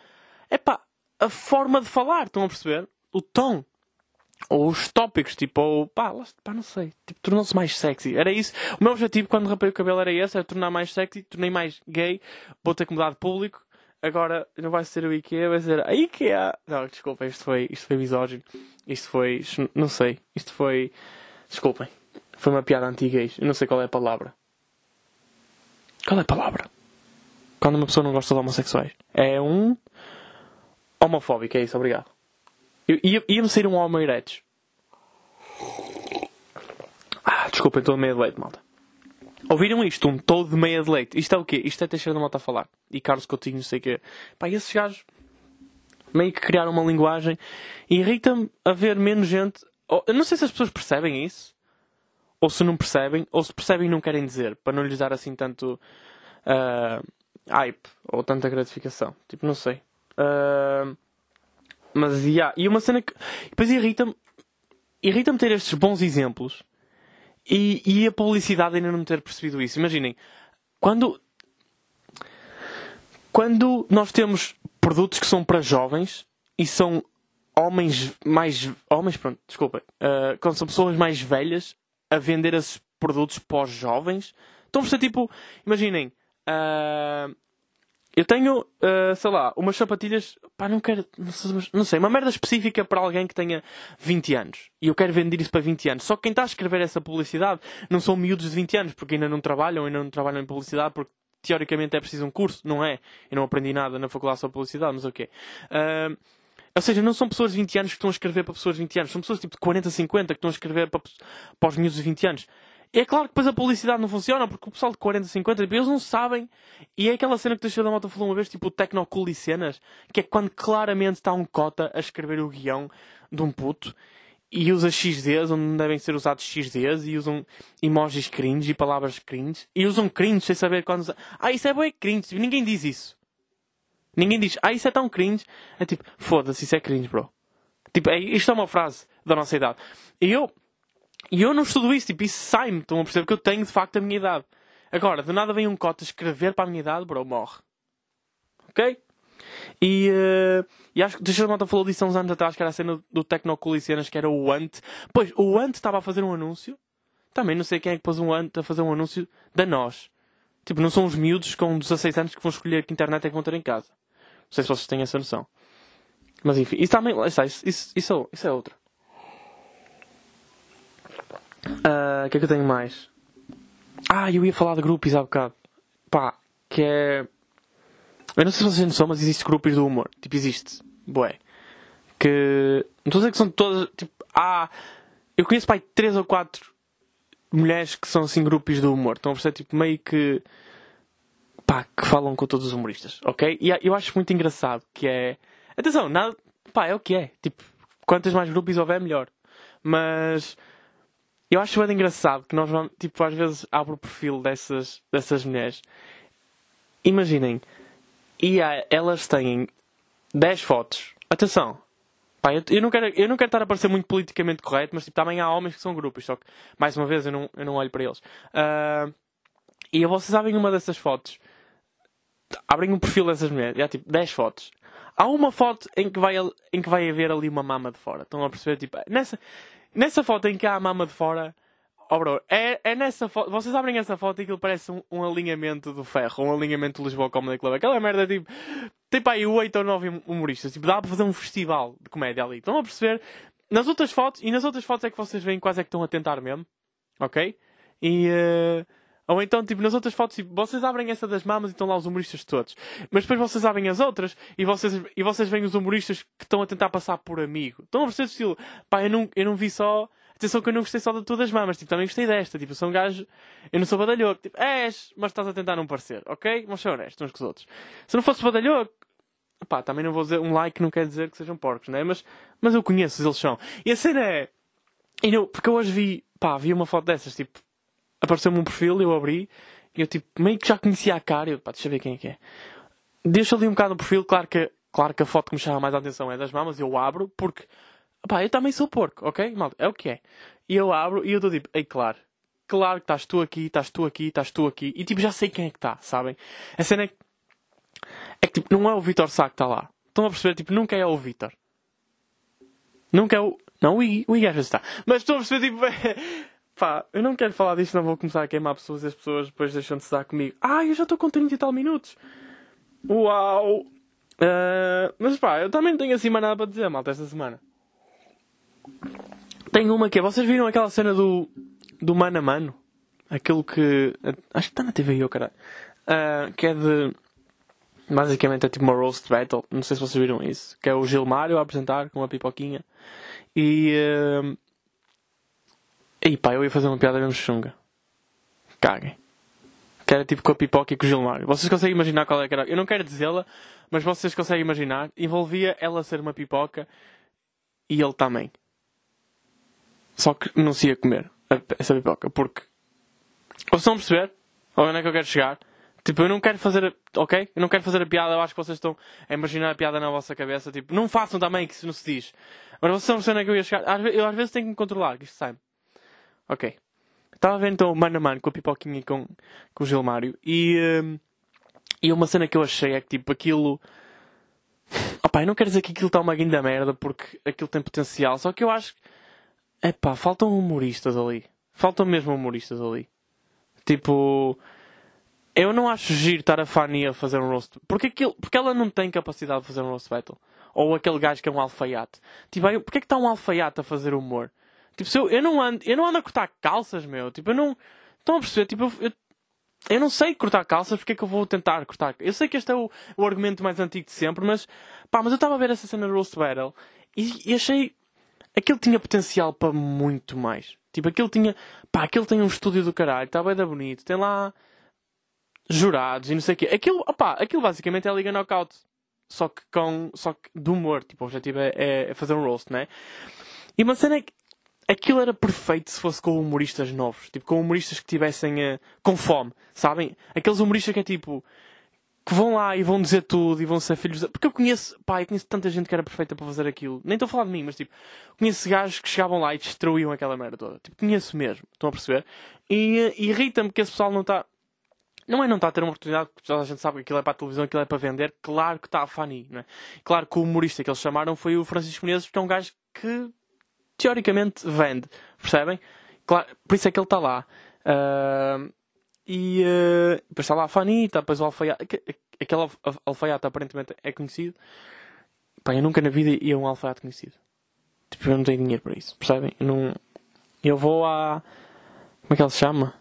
É pá, a forma de falar, estão a perceber? O tom. Ou os tópicos, tipo, ou pá, pá, não sei. Tipo, tornou-se mais sexy. Era isso. O meu objetivo quando rapei o cabelo era esse, era tornar mais sexy, tornei mais gay, vou ter que mudar de público. Agora não vai ser o IKEA, vai ser a IKEA. Não, desculpa, isto foi, isto foi misógino. Isto foi, não sei. Isto foi, desculpem. Foi uma piada anti-gays. Eu não sei qual é a palavra. Qual é a palavra? Quando uma pessoa não gosta de homossexuais. É um homofóbico, é isso, obrigado. Eu- Ia- Ia-me sair um homo erectus. Ah, desculpa, eu estou de meia de leite, malta. Ouviram isto? Um todo de meia de leite. Isto é o quê? Isto é Teixeira da Mota a falar. E Carlos Coutinho, não sei o quê. Pá, esses gajos meio que criaram uma linguagem. E Irrita-me a ver menos gente. Eu não sei se as pessoas percebem isso. Ou se não percebem. Ou se percebem e não querem dizer. Para não lhes dar assim tanto ah, hype. Ou tanta gratificação. Tipo, não sei. Ah, mas, yeah. E uma cena que... Depois irrita-me... Irrita-me ter estes bons exemplos e, e a publicidade ainda não ter percebido isso. Imaginem, quando, quando nós temos produtos que são para jovens e são homens mais. Homens, pronto, desculpem. ah, quando são pessoas mais velhas a vender esses produtos para os jovens, estão a ser tipo. Imaginem. ah, eu tenho, ah, sei lá, umas sapatilhas, pá, não quero, não sei, não sei, uma merda específica para alguém que tenha 20 anos. E eu quero vender isso para 20 anos. Só que quem está a escrever essa publicidade não são miúdos de 20 anos, porque ainda não trabalham, ainda não trabalham em publicidade, porque teoricamente é preciso um curso, não é? Eu não aprendi nada na faculdade sobre publicidade, mas ok. Ah, ou seja, não são pessoas de 20 anos que estão a escrever para pessoas de 20 anos, são pessoas tipo de 40, 50 que estão a escrever para, para os miúdos de 20 anos. É claro que depois a publicidade não funciona, porque o pessoal de 40, 50, tipo, eles não sabem. E é aquela cena que o Teixeira da Mota falou uma vez, tipo o Tecnocool e cenas, que é quando claramente está um cota a escrever o guião de um puto e usa XDs onde não devem ser usados XDs e usam emojis cringe e palavras cringe e usam cringe sem saber quando usa... Ah, isso é bem cringe. Tipo, ninguém diz isso. Ninguém diz, ah, isso é tão cringe. É tipo, foda-se, isso é cringe, bro. Tipo, é, isto é uma frase da nossa idade. E eu, e eu não estudo isso, tipo, isso sai-me, estão a perceber que eu tenho de facto a minha idade. Agora, de nada vem um cota escrever para a minha idade, bro, morre. Ok? E, eh, e acho que deixa Mota falou disso há uns anos atrás, que era a cena do cenas, que era o Ant. Pois, o Ant estava a fazer um anúncio. Também não sei quem é que pôs um Ant a fazer um anúncio da nós. Tipo, não são os miúdos com 16 anos que vão escolher que internet é que vão ter em casa. Não sei se vocês têm essa noção. Mas enfim, isso também. Isso, isso, isso, isso é outra. Ah, O que é que eu tenho mais? Ah, eu ia falar de grupos há bocado. Pá, que é. Eu não sei se vocês têm noção, mas existe grupos do humor. Tipo, existe. Bué. Que. Não estou a dizer que são todas. Tipo, há. Eu conheço, pai, três ou quatro mulheres que são assim grupos do humor. Estão a perceber, tipo, meio que. Pá, que falam com todos os humoristas, ok? E eu acho muito engraçado que é. Atenção, nada. Pá, é o que é. Tipo, quantas mais grupos houver, melhor. Mas. Eu acho bem engraçado que nós vamos. Tipo, às vezes abro o perfil dessas, dessas mulheres. Imaginem. E há- elas têm 10 fotos. Atenção. Pá, eu, eu não quero, eu não quero estar a parecer muito politicamente correto, mas tipo, também há homens que são grupos, só que, mais uma vez, eu não, eu não olho para eles. Ah, e vocês abrem uma dessas fotos, abrem um perfil dessas mulheres, há tipo 10 fotos. Há uma foto em que vai, em que vai haver ali uma mama de fora. Estão a perceber? Tipo, nessa, nessa foto em que há a mama de fora, oh bro, é, é nessa foto. Vocês abrem essa foto e aquilo parece um, um alinhamento do ferro, um alinhamento do Lisboa Comedy Club. Aquela merda tipo. Para aí 8 ou 9 humoristas. Tipo, dá para fazer um festival de comédia ali. Estão a perceber? Nas outras fotos, e nas outras fotos é que vocês veem quase é que estão a tentar mesmo. Ok? E. eh, ou então, tipo, nas outras fotos, tipo, vocês abrem essa das mamas e estão lá os humoristas todos. Mas depois vocês abrem as outras e vocês, e vocês veem os humoristas que estão a tentar passar por amigo. Estão a perceber o estilo? Pá, eu não, eu não vi só. Atenção que eu não gostei só da tua das mamas, tipo, também gostei desta. Tipo, eu sou um gajo. Eu não sou badalhoco. Tipo, és, mas estás a tentar não parecer, ok? Vamos ser honestos uns com os outros. Se não fosse badalhoco, pá, também não vou dizer. Um like não quer dizer que sejam porcos, né? Mas, mas eu conheço, eles são. E a cena é. E eu, porque eu hoje vi, pá, vi uma foto dessas, tipo, apareceu-me um perfil, eu abri, e eu, tipo, meio que já conhecia a cara, eu, pá, deixa eu ver quem é que é. Deixa ali um bocado o perfil, claro que, claro que a foto que me chama mais a atenção é das mamas, eu abro, porque Pá, eu também sou porco, ok? Malta, é o que é. E eu abro e eu estou tipo, ei, claro. Claro que estás tu aqui, estás tu aqui, estás tu aqui. E tipo, já sei quem é que está, sabem? A cena é que, é que tipo, não é o Vitor Sá que está lá. Estão a perceber? Tipo, nunca é o Vitor. Nunca é o. Não, o Iggy, o está. Mas estou a perceber, tipo. (laughs) Pá, eu não quero falar disto, não vou começar a queimar pessoas e as pessoas depois deixam de se dar comigo. Ah, eu já estou com 30 e tal minutos. Uau! Uh, mas pá, eu também não tenho assim mais nada para dizer, malta, esta semana. Tenho uma que é, vocês viram aquela cena do, do mano a mano? Aquilo que. Acho que está na TV, eu, caralho. Uh, que é de. Basicamente é tipo uma roast battle. Não sei se vocês viram isso. Que é o Gilmário a apresentar com uma pipoquinha. E. Uh, e pá, eu ia fazer uma piada mesmo chunga. Caguem. Que era tipo com a pipoca e com o Gilmário. Vocês conseguem imaginar qual é que era? Eu não quero dizê-la, mas vocês conseguem imaginar. Envolvia ela ser uma pipoca e ele também. Só que não se ia comer essa pipoca. Porque. Vocês estão a perceber? Onde é que eu quero chegar? Tipo, eu não quero fazer. Ok? Eu não quero fazer a piada. Eu acho que vocês estão a imaginar a piada na vossa cabeça. Tipo, não façam também que isso não se diz. Mas vocês estão a perceber onde é que eu ia chegar. Eu às vezes tenho que me controlar, que isto sai. Ok. Estava a ver então mano a mano com a pipoquinha e com, com o Gilmário. E, um, e uma cena que eu achei é que tipo aquilo. Opa, eu não quero dizer que aquilo está uma guinda merda porque aquilo tem potencial. Só que eu acho que. Epá, faltam humoristas ali. Faltam mesmo humoristas ali. Tipo. Eu não acho giro estar a Fanny a fazer um roast. Porque, aquilo, porque ela não tem capacidade de fazer um roast battle. Ou aquele gajo que é um alfaiate. Tipo, porque é que está um alfaiate a fazer humor? Tipo, se eu, eu, não ando, eu não ando a cortar calças, meu. Tipo, eu não. Estão a perceber? Tipo, eu, eu, eu não sei cortar calças, porque é que eu vou tentar cortar? Eu sei que este é o, o argumento mais antigo de sempre, mas. Pá, mas eu estava a ver essa cena do Roast Battle e, e achei. Aquilo tinha potencial para muito mais. Tipo, aquilo tinha. Pá, aquilo tem um estúdio do caralho, está bem da bonito, tem lá. Jurados e não sei o quê. Aquilo, opá, aquilo basicamente é a Liga Knockout. Só que com. Só que de humor. Tipo, o objetivo é, é fazer um roast, né? E uma cena é que aquilo era perfeito se fosse com humoristas novos, tipo, com humoristas que tivessem uh, com fome, sabem? Aqueles humoristas que é tipo que vão lá e vão dizer tudo e vão ser filhos. Porque eu conheço, pá, eu conheço tanta gente que era perfeita para fazer aquilo. Nem estou a falar de mim, mas tipo, conheço gajos que chegavam lá e destruíam aquela merda toda. Tipo, conheço mesmo, estão a perceber? E, e irrita-me que esse pessoal não está. Não é não está a ter uma oportunidade, porque toda a gente sabe que aquilo é para a televisão, aquilo é para vender. Claro que está a Fanny, não é? Claro que o humorista que eles chamaram foi o Francisco Menezes, porque é um gajo que teoricamente vende, percebem? Claro, por isso é que ele está lá. Uh, e uh, depois está lá a Fanita, depois o alfaiate. Aquele alfaiate aparentemente é conhecido. Pá, eu nunca na vida ia um alfaiate conhecido. Tipo, eu não tenho dinheiro para isso, percebem? Eu, não... eu vou à. Como é que ele se chama?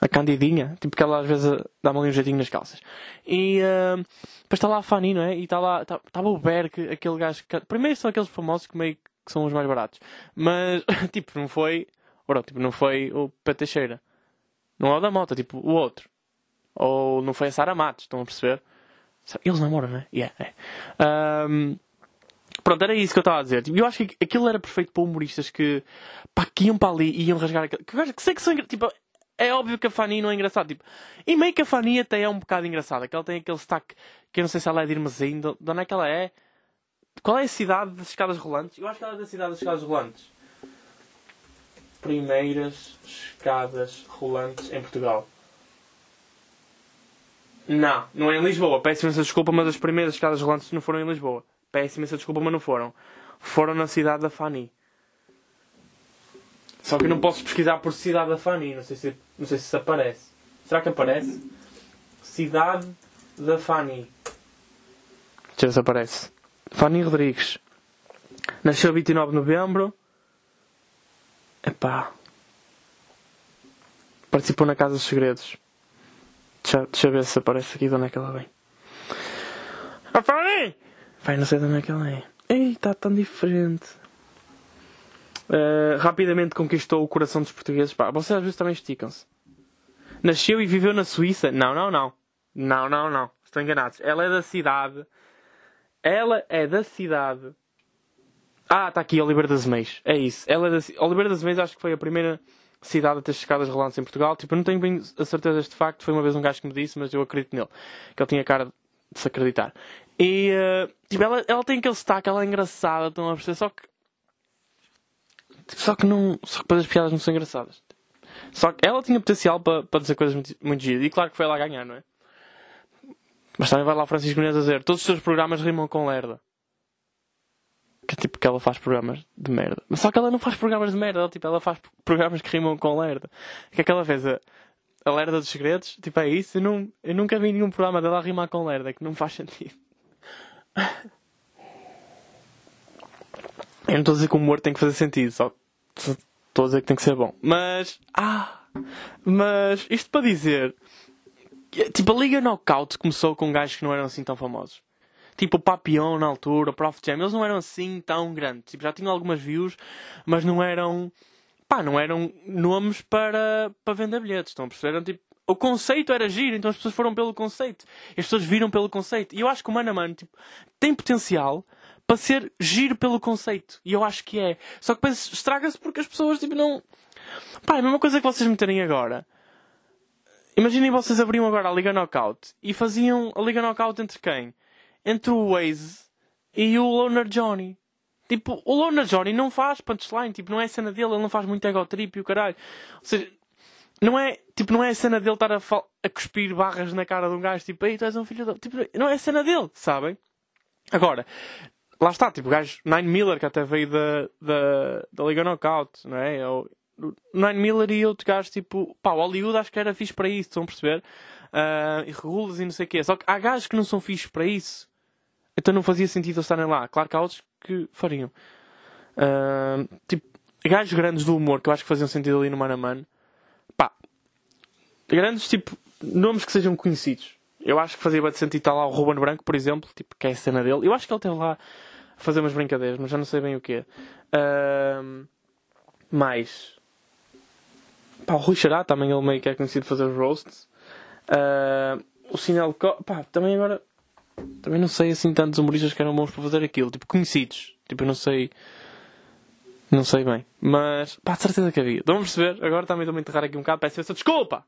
A Candidinha. Tipo, que ela às vezes dá-me ali um jeitinho nas calças. E uh, depois está lá a Fanny, não é? E está lá. Estava tá, o Berg, aquele gajo. Que... Primeiro são aqueles famosos que meio que são os mais baratos. Mas, (laughs) tipo, não foi. Bro, tipo, não foi o Pé. Não é o da moto, tipo, o outro. Ou não foi a Sara Matos, estão a perceber? Eles namoram, não é? Yeah, é. Um, pronto, era isso que eu estava a dizer. Tipo, eu acho que aquilo era perfeito para humoristas que, pá, que iam para ali e iam rasgar aquilo. Que, que sei que são tipo, é óbvio que a Fanny não é engraçada. Tipo, e meio que a Fanny até é um bocado engraçada. Que ela tem aquele sotaque que eu não sei se ela é de Irmãzinho. De, de onde é que ela é? Qual é a cidade das escadas rolantes? Eu acho que ela é da cidade das escadas rolantes. Primeiras escadas rolantes em Portugal. Não, não é em Lisboa. Peço imensa desculpa, mas as primeiras escadas rolantes não foram em Lisboa. Peço imensa desculpa, mas não foram. Foram na cidade da Fani. Só que eu não posso pesquisar por cidade da Fani. Não sei se, não sei se aparece. Será que aparece? Cidade da Fani. Deixa ver se aparece. Fanny Rodrigues. Nasceu 29 de novembro. Epá. Participou na Casa dos Segredos. Deixa, deixa ver se aparece aqui de onde é que ela vem. A Fanny! Vai, não sei de onde é que ela é. Ei, está tão diferente. Uh, rapidamente conquistou o coração dos portugueses. Pá, vocês às vezes também esticam-se. Nasceu e viveu na Suíça? Não, não, não. Não, não, não. Estão enganados. Ela é da cidade ela é da cidade. Ah, está aqui, Oliveira das Meias. É isso. Ela é da... Oliveira das Meias acho que foi a primeira cidade a ter escadas rolantes em Portugal. Tipo, eu não tenho bem a certeza deste facto. Foi uma vez um gajo que me disse, mas eu acredito nele. Que ele tinha cara de se acreditar. E, uh, tipo, ela, ela tem aquele sotaque, ela é engraçada, estão a perceber? Só que Tipo, só que não. Só que depois as piadas não são engraçadas. Só que ela tinha potencial para, para dizer coisas muito, muito giras. E claro que foi ela a ganhar, não é? Mas também vai lá Francisco Nunes a dizer: todos os seus programas rimam com lerda. Que é tipo que ela faz programas de merda. Mas só que ela não faz programas de merda, ela, tipo, ela faz programas que rimam com lerda. Que é que ela fez? A, a lerda dos segredos? Tipo, é isso? Eu, não, eu nunca vi nenhum programa dela rimar com lerda, que não faz sentido. Eu não estou a dizer que o humor tem que fazer sentido, só estou a dizer que tem que ser bom. Mas. Ah! Mas isto para dizer. Tipo, a Liga Knockout começou com gajos que não eram assim tão famosos. Tipo o Papillon na altura, o Prof Jam, eles não eram assim tão grandes. Tipo, já tinham algumas views, mas não eram. Pá, não eram nomes para, para vender bilhetes. Estão a perceber? Eram, tipo, o conceito era giro, então as pessoas foram pelo conceito. As pessoas viram pelo conceito. E eu acho que o Mano a Mano tipo, tem potencial para ser giro pelo conceito. E eu acho que é. Só que depois estraga-se porque as pessoas tipo, não. Pá, é a mesma coisa que vocês meterem agora. Imaginem vocês abriam agora a Liga Knockout e faziam a Liga Knockout entre quem? Entre o Waze e o Loner Johnny. Tipo, o Loner Johnny não faz punchline, tipo, não é a cena dele, ele não faz muito ego trip e o caralho. Ou seja, não é, tipo, não é a cena dele estar a, a cuspir barras na cara de um gajo, tipo, ei, tu és um filho de... Tipo, não é a cena dele, sabem? Agora, lá está, tipo, o gajo Nine Miller, que até veio da, da, da Liga Knockout, não é? Eu, Nine Miller e outro gajo, tipo, pá, o Hollywood acho que era fixe para isso, estão a perceber? Uh, e regulas e não sei o quê. Só que há gajos que não são fixes para isso. Então não fazia sentido eles estarem lá. Claro que há outros que fariam. Uh, tipo, gajos grandes do humor que eu acho que faziam sentido ali no Man a Man. Pá, grandes, tipo, nomes que sejam conhecidos. Eu acho que fazia bastante sentido estar lá o Ruben Branco, por exemplo, tipo, que é a cena dele. Eu acho que ele esteve lá a fazer umas brincadeiras, mas já não sei bem o que. Uh, mais. Pá, o Rui Xará também ele meio que é conhecido fazer os roasts. Uh, o Sinel pá, também agora também não sei assim tantos humoristas que eram bons para fazer aquilo, tipo conhecidos. Tipo, eu não sei. Não sei bem. Mas, pá, de certeza que havia. Vamos perceber? Agora também estou-me a enterrar aqui um bocado. Peço essa desculpa!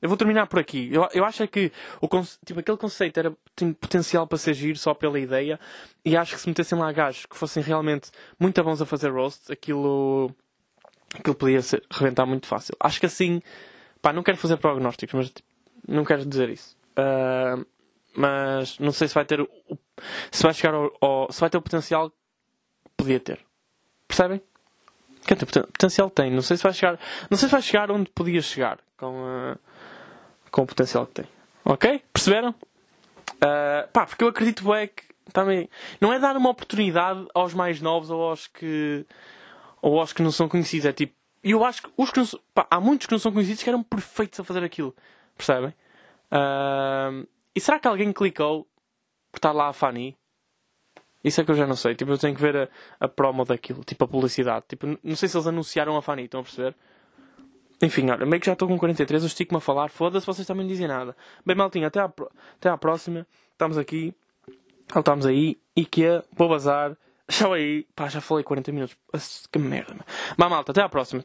Eu vou terminar por aqui. Eu, eu acho é que o, tipo, aquele conceito era, tem potencial para ser giro só pela ideia. E acho que se metessem lá gajos que fossem realmente muito bons a fazer roasts, aquilo. aquilo podia ser, reventar muito fácil. Acho que assim. Pá, não quero fazer prognósticos, mas tipo, não quero dizer isso. Uh, mas não sei se vai ter o, se vai chegar ao, ao, se vai ter o potencial que podia ter. Percebem? Que potencial tem. Não sei se vai chegar, não sei se vai chegar onde podia chegar com uh, com o potencial que tem. Ok? Perceberam? Uh, pá, porque eu acredito é que também não é dar uma oportunidade aos mais novos ou aos que ou aos que não são conhecidos. É tipo, eu acho que os que não pá, há muitos que não são conhecidos que eram perfeitos a fazer aquilo. Percebem? Uh, e será que alguém clicou por estar lá a Fanny? Isso é que eu já não sei. Tipo, eu tenho que ver a, a promo daquilo, tipo a publicidade. Tipo, não sei se eles anunciaram a Fanny, estão a perceber? Enfim, olha, meio que já estou com 43, eu estico-me a falar. Foda-se, vocês também não dizem nada. Bem, maltinho, até à, até à próxima. Estamos aqui. Estamos aí. E que é, vou bazar. Tchau aí. Pá, já falei 40 minutos. Que merda. Mas malta, até à próxima.